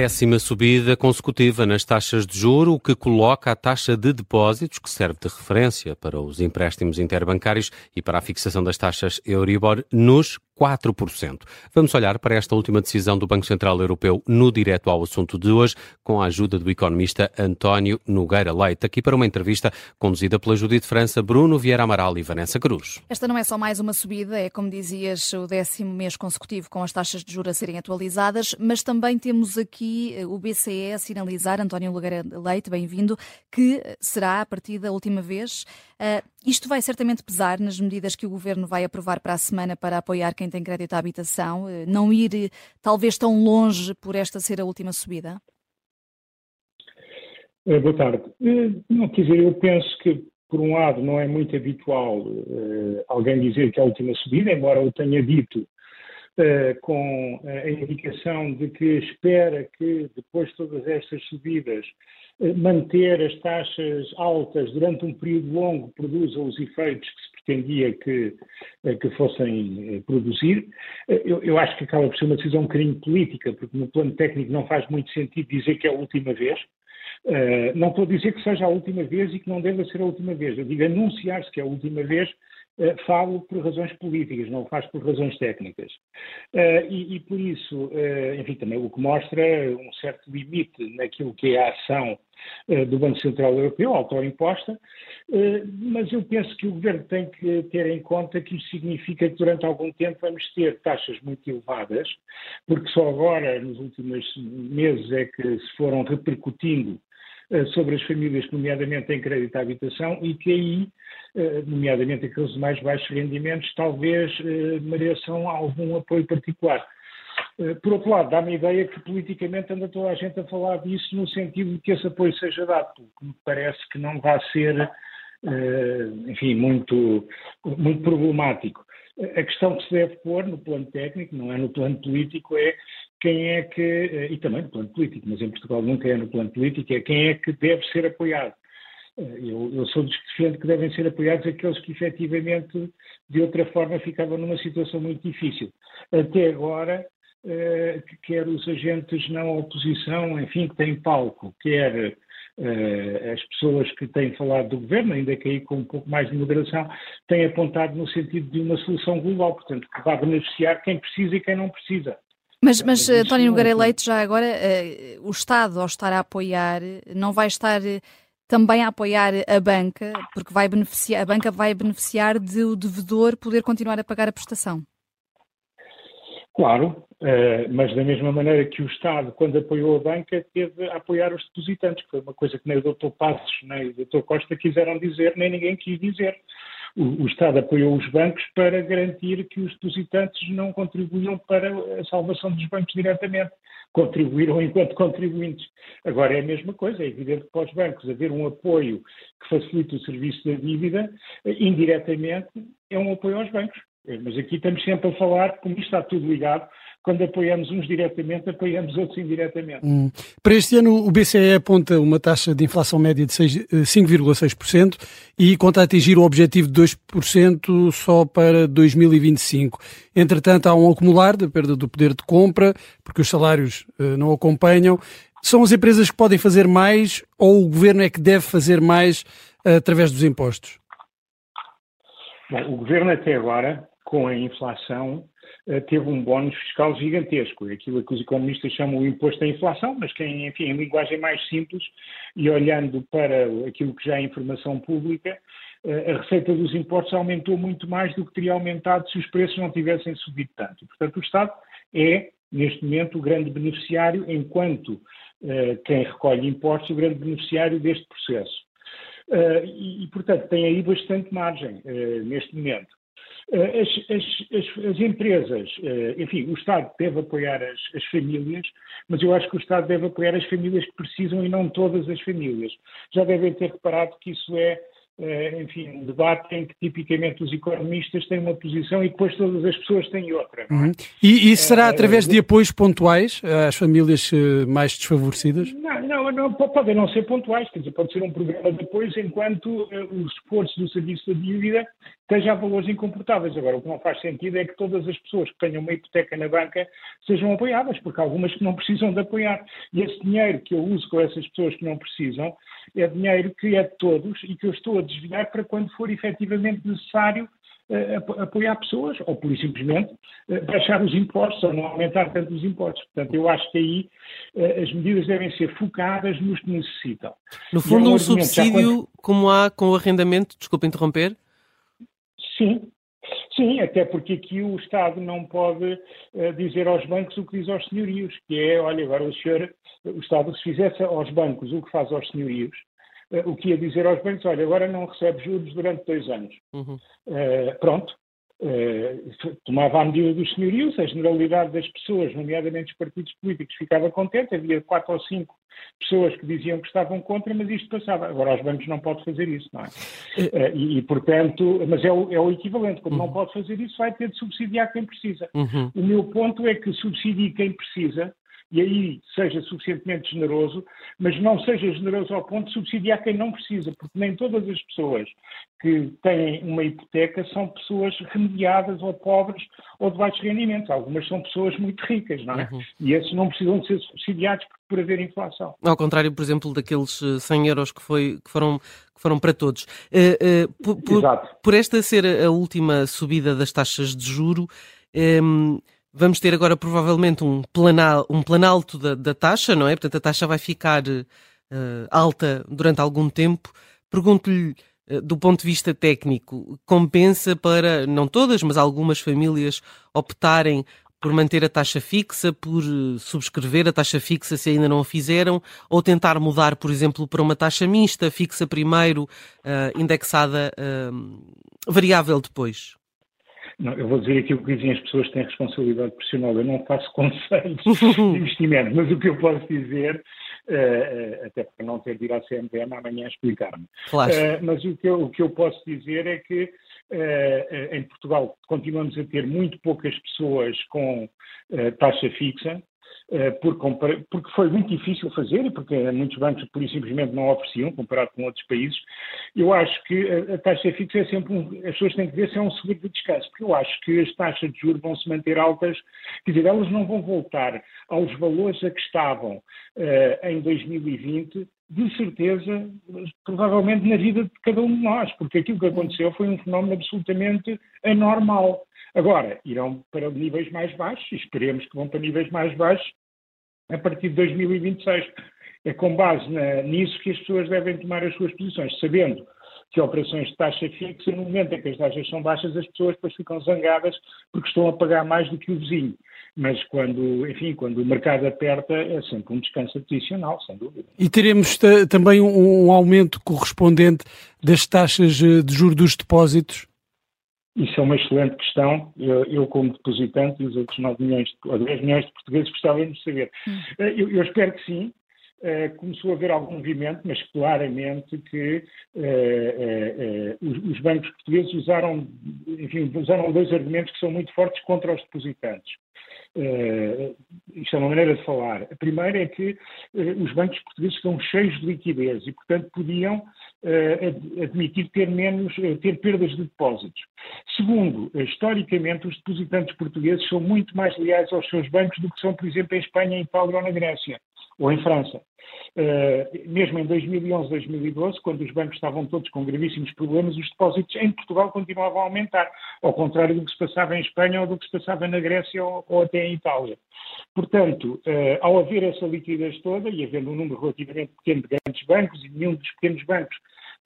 décima subida consecutiva nas taxas de juro, o que coloca a taxa de depósitos, que serve de referência para os empréstimos interbancários e para a fixação das taxas Euribor, nos 4%. Vamos olhar para esta última decisão do Banco Central Europeu no direto ao assunto de hoje, com a ajuda do economista António Nogueira Leite, aqui para uma entrevista conduzida pela Judite França, Bruno Vieira Amaral e Vanessa Cruz. Esta não é só mais uma subida, é, como dizias, o décimo mês consecutivo com as taxas de juros a serem atualizadas, mas também temos aqui eh, o BCE a sinalizar, António Nogueira Leite, bem-vindo, que será a partir da última vez. Isto vai certamente pesar nas medidas que o Governo vai aprovar para a semana para apoiar quem tem crédito à habitação, uh, não ir eh, talvez tão longe por esta ser a última subida? Boa tarde. Não, quer dizer, eu penso que, por um lado, não é muito habitual alguém dizer que é a última subida, embora eu tenha dito com a indicação de que espera que, depois de todas estas subidas, manter as taxas altas durante um período longo produza os efeitos que se pretendia que, que fossem produzir. Eu, eu, acho que acaba por ser uma decisão um bocadinho política, porque no plano técnico não faz muito sentido dizer que é a última vez. Não estou a dizer que seja a última vez e que não deva ser a última vez. Eu digo anunciar-se que é a última vez, falo por razões políticas, não faz por razões técnicas. Uh, e, e, por isso, enfim, também o que mostra um certo limite naquilo que é a ação do Banco Central Europeu, autoimposta, mas eu penso que o Governo tem que ter em conta que isso significa que durante algum tempo vamos ter taxas muito elevadas, porque só agora, nos últimos meses, é que se foram repercutindo eh, sobre as famílias nomeadamente, têm crédito à habitação e que aí, eh, nomeadamente aqueles de mais baixos rendimentos, talvez eh, mereçam algum apoio particular. Por outro lado, dá-me a ideia que politicamente anda toda a gente a falar disso no sentido de que esse apoio seja dado, que me parece que não vai ser, enfim, muito, muito problemático. A questão que se deve pôr no plano técnico, não é no plano político, é quem é que, eh, e também no plano político, mas em Portugal nunca é no plano político, é quem é que deve ser apoiado. Eh, eu, eu sou dos que devem ser apoiados aqueles que efetivamente, de outra forma, ficavam numa situação muito difícil. Até agora, eh, quer os agentes na oposição, enfim, que têm palco, quer as pessoas que têm falado do governo, ainda que aí com um pouco mais de moderação, têm apontado no sentido de uma solução global, portanto, que vai beneficiar quem precisa e quem não precisa. Mas, mas António Nogueira Leite, já agora, uh, o Estado, ao estar a apoiar, não vai estar uh, também a apoiar a banca, porque vai beneficiar, a banca vai beneficiar de o devedor poder continuar a pagar a prestação. Claro, uh, mas da mesma maneira que o Estado, quando apoiou a banca, teve a apoiar os depositantes, que foi uma coisa que nem o Dr. Passos nem o Dr. Costa quiseram dizer, nem ninguém quis dizer o, Estado apoiou os bancos para garantir que os depositantes não contribuíam para a salvação dos bancos diretamente. Contribuíram enquanto contribuintes. Agora é a mesma coisa, é evidente que para os bancos haver um apoio que facilite o serviço da dívida, indiretamente é um apoio aos bancos. Mas aqui estamos sempre a falar, como isto está tudo ligado, quando apoiamos uns diretamente, apoiamos outros indiretamente. Hum. Para este ano, o BCE aponta uma taxa de inflação média de 5,6% eh, e conta atingir o objetivo de 2% só para 2025. Entretanto, há um acumular da perda do poder de compra, porque os salários uh, não acompanham. São as empresas que podem fazer mais ou o governo é que deve fazer mais uh, através dos impostos? Bom, o governo até agora, com a inflação, eh, teve um bónus fiscal gigantesco, aquilo que os economistas chamam o imposto à inflação, mas que, enfim, em linguagem mais simples e olhando para aquilo que já é informação pública, eh, a receita dos impostos aumentou muito mais do que teria aumentado se os preços não tivessem subido tanto. Portanto, o Estado é, neste momento, o grande beneficiário, enquanto eh, quem recolhe impostos, o grande beneficiário deste processo. e, portanto, tem aí bastante margem neste momento. Eh, as, as, as, as, empresas, eh, enfim, o Estado deve apoiar as, as, famílias, mas eu acho que o Estado deve apoiar as famílias que precisam e não todas as famílias. Já devem ter reparado que isso é enfim, um debate em que tipicamente os economistas têm uma posição e depois todas as pessoas têm outra. É? Uhum. E, será eh, através de apoios pontuais às famílias mais desfavorecidas? Não, não, não, podem não ser pontuais, quer dizer, pode ser um programa de apoios enquanto uh, o esforço do serviço de dívida esteja a valores incomportáveis. Agora, o que não faz sentido é que todas as pessoas que tenham uma hipoteca na banca sejam apoiadas, porque há algumas que não precisam de apoiar. E esse dinheiro que eu uso com essas pessoas que não precisam é dinheiro que é de todos e que eu estou a desviar para quando for efetivamente necessário uh, apoiar pessoas, ou por simplesmente uh, baixar os impostos, ou não aumentar tanto os impostos. Portanto, eu acho que aí uh, as medidas devem ser focadas nos que necessitam. No fundo, é um, um subsídio quando... como há com o arrendamento, desculpa interromper? Sim, Sim, até porque aqui o Estado não pode uh, dizer aos bancos o que diz aos senhorios, que é, olha, agora o senhor, o Estado, se fizesse aos bancos o que faz aos senhorios, o que ia dizer aos bancos, olha, agora não recebe juros durante dois anos. Uhum. Uh, pronto, eh, tomava a medida dos senhorios, a generalidade das pessoas, nomeadamente os partidos políticos, ficava contente, havia quatro ou cinco pessoas que diziam que estavam contra, mas isto passava. Agora, os bancos não podem fazer isso, não é? Uh, e, e, portanto, mas é o, é o equivalente, como uhum. não pode fazer isso, vai ter de subsidiar quem precisa. Uhum. O meu ponto é que subsidie quem precisa, e aí seja suficientemente generoso, mas não seja generoso ao ponto de subsidiar quem não precisa, porque nem todas as pessoas que têm uma hipoteca são pessoas remediadas ou pobres ou de baixos rendimentos. Algumas são pessoas muito ricas, não é? Uhum. E esses não precisam de ser subsidiados por haver inflação. Ao contrário, por exemplo, daqueles 100 eh, euros que, foi, que, foram, que foram para todos. Uh, uh, por, por, por, esta ser a última subida das taxas de juro, um, ehm, Vamos ter agora provavelmente um, planal, um planalto da, da taxa, não é? Portanto, a taxa vai ficar uh, alta durante algum tempo. Pergunto-lhe, uh, do ponto de vista técnico, compensa para, não todas, mas algumas famílias optarem por manter a taxa fixa, por uh, subscrever a taxa fixa se ainda não a fizeram, ou tentar mudar, por exemplo, para uma taxa mista, fixa primeiro, indexada, variável depois? Não, eu vou dizer aquilo que dizem as pessoas que têm responsabilidade profissional. Eu não faço conselhos de investimento, mas o que eu posso dizer, uh, até para não ter de ir à CMVM amanhã explicar-me, claro. uh, mas o que, eu, o que eu posso dizer é que uh, em Portugal continuamos a ter muito poucas pessoas com taxa fixa, porque foi muito difícil fazer e porque muitos bancos por isso simplesmente não ofereciam, comparado com outros países. Eu acho que a, taxa fixa é sempre um, as pessoas têm que ver se é um seguro de descanso, porque eu acho que as taxas de juros vão se manter altas, quer dizer, elas não vão voltar aos valores a que estavam uh, em 2020, de certeza, provavelmente na vida de cada um de nós, porque aquilo que aconteceu foi um fenómeno absolutamente anormal. Agora, irão para níveis mais baixos, e esperemos que vão para níveis mais baixos a partir de 2026. É com base na, nisso que as pessoas devem tomar as suas posições, sabendo que operações de taxa fixa, no momento em que as taxas são baixas, as pessoas depois ficam zangadas porque estão a pagar mais do que o vizinho. Mas quando, enfim, quando o mercado aperta, é sempre um descanso adicional, sem dúvida. E teremos também um, um aumento correspondente das taxas eh, de juros dos depósitos? Isso é uma excelente questão. Eu, eu, como depositante, e os outros 9 milhões, ou 10 milhões de portugueses gostávamos de saber. Hum. Eh, eu, eu, espero que sim. Uh, começou a haver algum movimento, mas claramente que uh, uh, os, os, bancos portugueses usaram, enfim, usaram dois argumentos que são muito fortes contra os depositantes. isto é uma maneira de falar. A primeira é que os bancos portugueses estão cheios de liquidez e, portanto, podiam uh, admitir ter menos, uh, ter perdas de depósitos. Segundo, historicamente, os depositantes portugueses são muito mais leais aos seus bancos do que são, por exemplo, em Espanha, em Itália ou na Grécia, ou em França. Uh, mesmo em 2011, 2012, quando os bancos estavam todos com gravíssimos problemas, os depósitos em Portugal continuavam a aumentar, ao contrário do que se passava em Espanha ou do que se passava na Grécia ou, ou até em Itália. Portanto, uh, ao haver essa liquidez toda e havendo um número relativamente pequeno de grandes bancos e nenhum dos pequenos bancos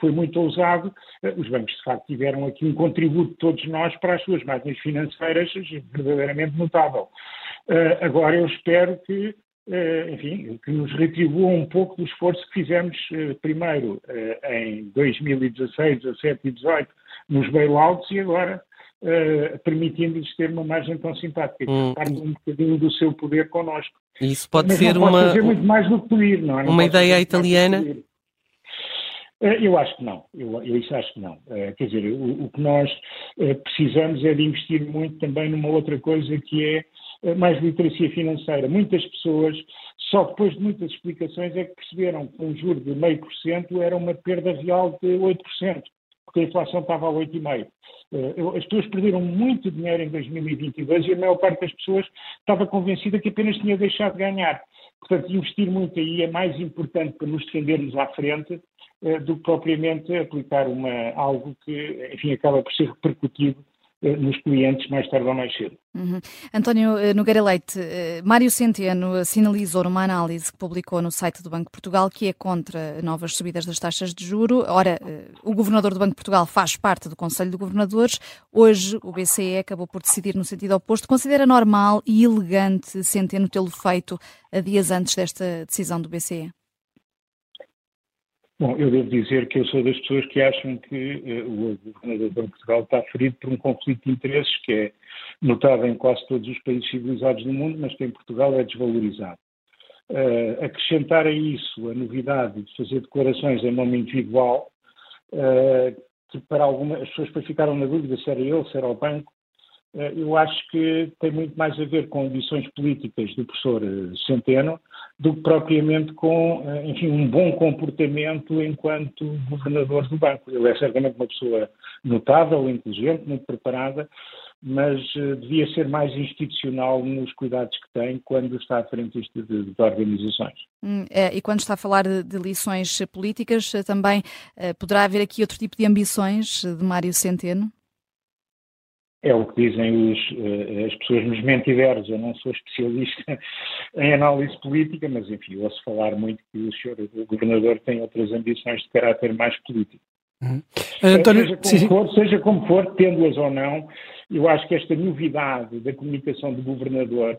foi muito ousado, uh, os bancos de facto tiveram aqui um contributo de todos nós para as suas máquinas financeiras verdadeiramente notável. Agora eu espero que enfim, que nos retribuam um pouco do esforço que fizemos primeiro em 2016, 17 e 18 nos bailouts e agora uh, permitindo-lhes ter uma margem tão simpática, hum. um bocadinho do seu poder connosco. Isso pode Mas ser uma. fazer muito mais do que pedir, não é? Não uma ideia italiana. Eu acho que não, eu, eu isso acho que não. Quer dizer, o, o, que nós precisamos é de investir muito também numa outra coisa que é mais literacia financeira. Muitas pessoas, só depois de muitas explicações, é que perceberam que um juro de meio por cento era uma perda real de 8%, porque a inflação estava a 8,5%. As pessoas perderam muito dinheiro em 2022 e a maior parte das pessoas estava convencida que apenas tinha deixado de ganhar. Portanto, investir muito aí é mais importante para nos defendermos à frente eh, do que propriamente aplicar uma, algo que, enfim, acaba por ser repercutido eh, nos clientes mais tarde ou mais cedo. Uhum. António eh, Nogueira Leite, Mário Centeno sinalizou numa análise que publicou no site do Banco de Portugal que é contra novas subidas das taxas de juro. Ora, o governador do Banco de Portugal faz parte do Conselho de Governadores. Hoje o BCE acabou por decidir no sentido oposto. Considera normal e elegante Centeno tê-lo feito a dias antes desta decisão do BCE? Bom, eu devo dizer que eu sou das pessoas que acham que uh, o governador de Portugal está ferido por um conflito de interesses que é notável em quase todos os países civilizados do mundo, mas que em Portugal é desvalorizado. Uh, acrescentar a isso a novidade de fazer declarações em nome individual, uh, que para algumas as pessoas depois ficaram na dúvida se era ele, se era o banco, eh, eu acho que tem muito mais a ver com ambições políticas do professor Centeno do que propriamente com, enfim, um bom comportamento enquanto governador do banco. Ele é certamente uma pessoa notável, inteligente, muito preparada, mas devia ser mais institucional nos cuidados que tem quando está à frente de, de, de organizações. Hum, é, e quando está a falar de, de lições políticas, também poderá haver aqui outro tipo de ambições de Mário Centeno? É o que dizem os, eh, as pessoas nos mentideros. Eu não sou especialista em análise política, mas enfim, ouço falar muito que o senhor o governador tem outras ambições de caráter mais político. Uhum. António, seja, como for, seja como for, tendo-as ou não, eu acho que esta novidade da comunicação do governador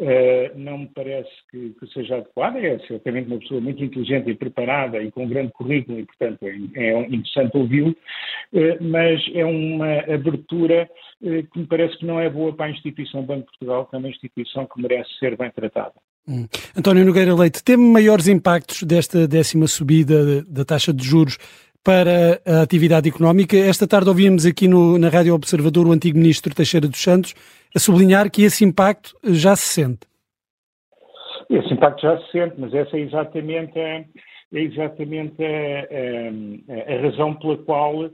Uh, não me parece que, que, seja adequada. É certamente uma pessoa muito inteligente e preparada e com um grande currículo e, portanto, é, é interessante ouvi-lo, uh, mas é uma abertura uh, que me parece que não é boa para a instituição Banco de Portugal, que é uma instituição que merece ser bem tratada. Hum. António Nogueira Leite, tem maiores impactos desta décima subida da taxa de juros para a atividade económica. Esta tarde ouvimos aqui no, na Rádio Observador o antigo ministro Teixeira dos Santos a sublinhar que esse impacto já se sente. Esse impacto já se sente, mas essa é exatamente a, é exatamente a, a, a razão pela qual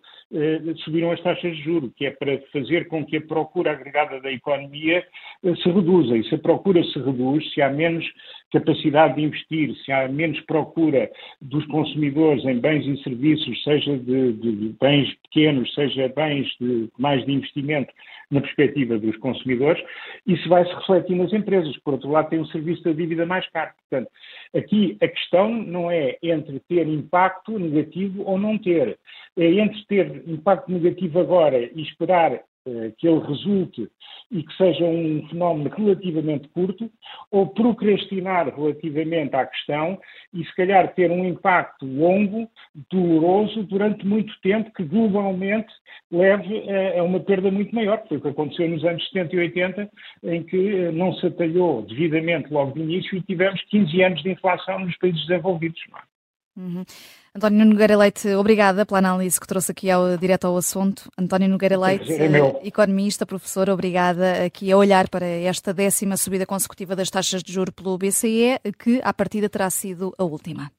subiram as taxas de juros, que é para fazer com que a procura agregada da economia eh, se reduza. E se a procura se reduz, se há menos capacidade de investir, se há menos procura dos consumidores em bens e serviços, seja de, de, bens pequenos, seja bens de, mais de investimento na perspectiva dos consumidores, isso vai se refletir nas empresas. Por outro lado, tem um serviço da dívida mais caro. Portanto, aqui a questão não é entre ter impacto negativo ou não ter. É entre ter impacto negativo agora e esperar eh, que ele resulte e que seja um fenómeno relativamente curto, ou procrastinar relativamente à questão e, se calhar, ter um impacto longo, doloroso, durante muito tempo, que globalmente leve a, uma perda muito maior. Foi o que aconteceu nos anos 70 e 80, em que eh, não se atalhou devidamente logo de início e tivemos 15 anos de inflação nos países desenvolvidos. É? Uhum. António Nogueira Leite, obrigada pela análise que trouxe aqui ao, direto ao assunto. António Nogueira Leite, é economista, professor, obrigada aqui a olhar para esta décima subida consecutiva das taxas de juro pelo BCE, que à partida terá sido a última.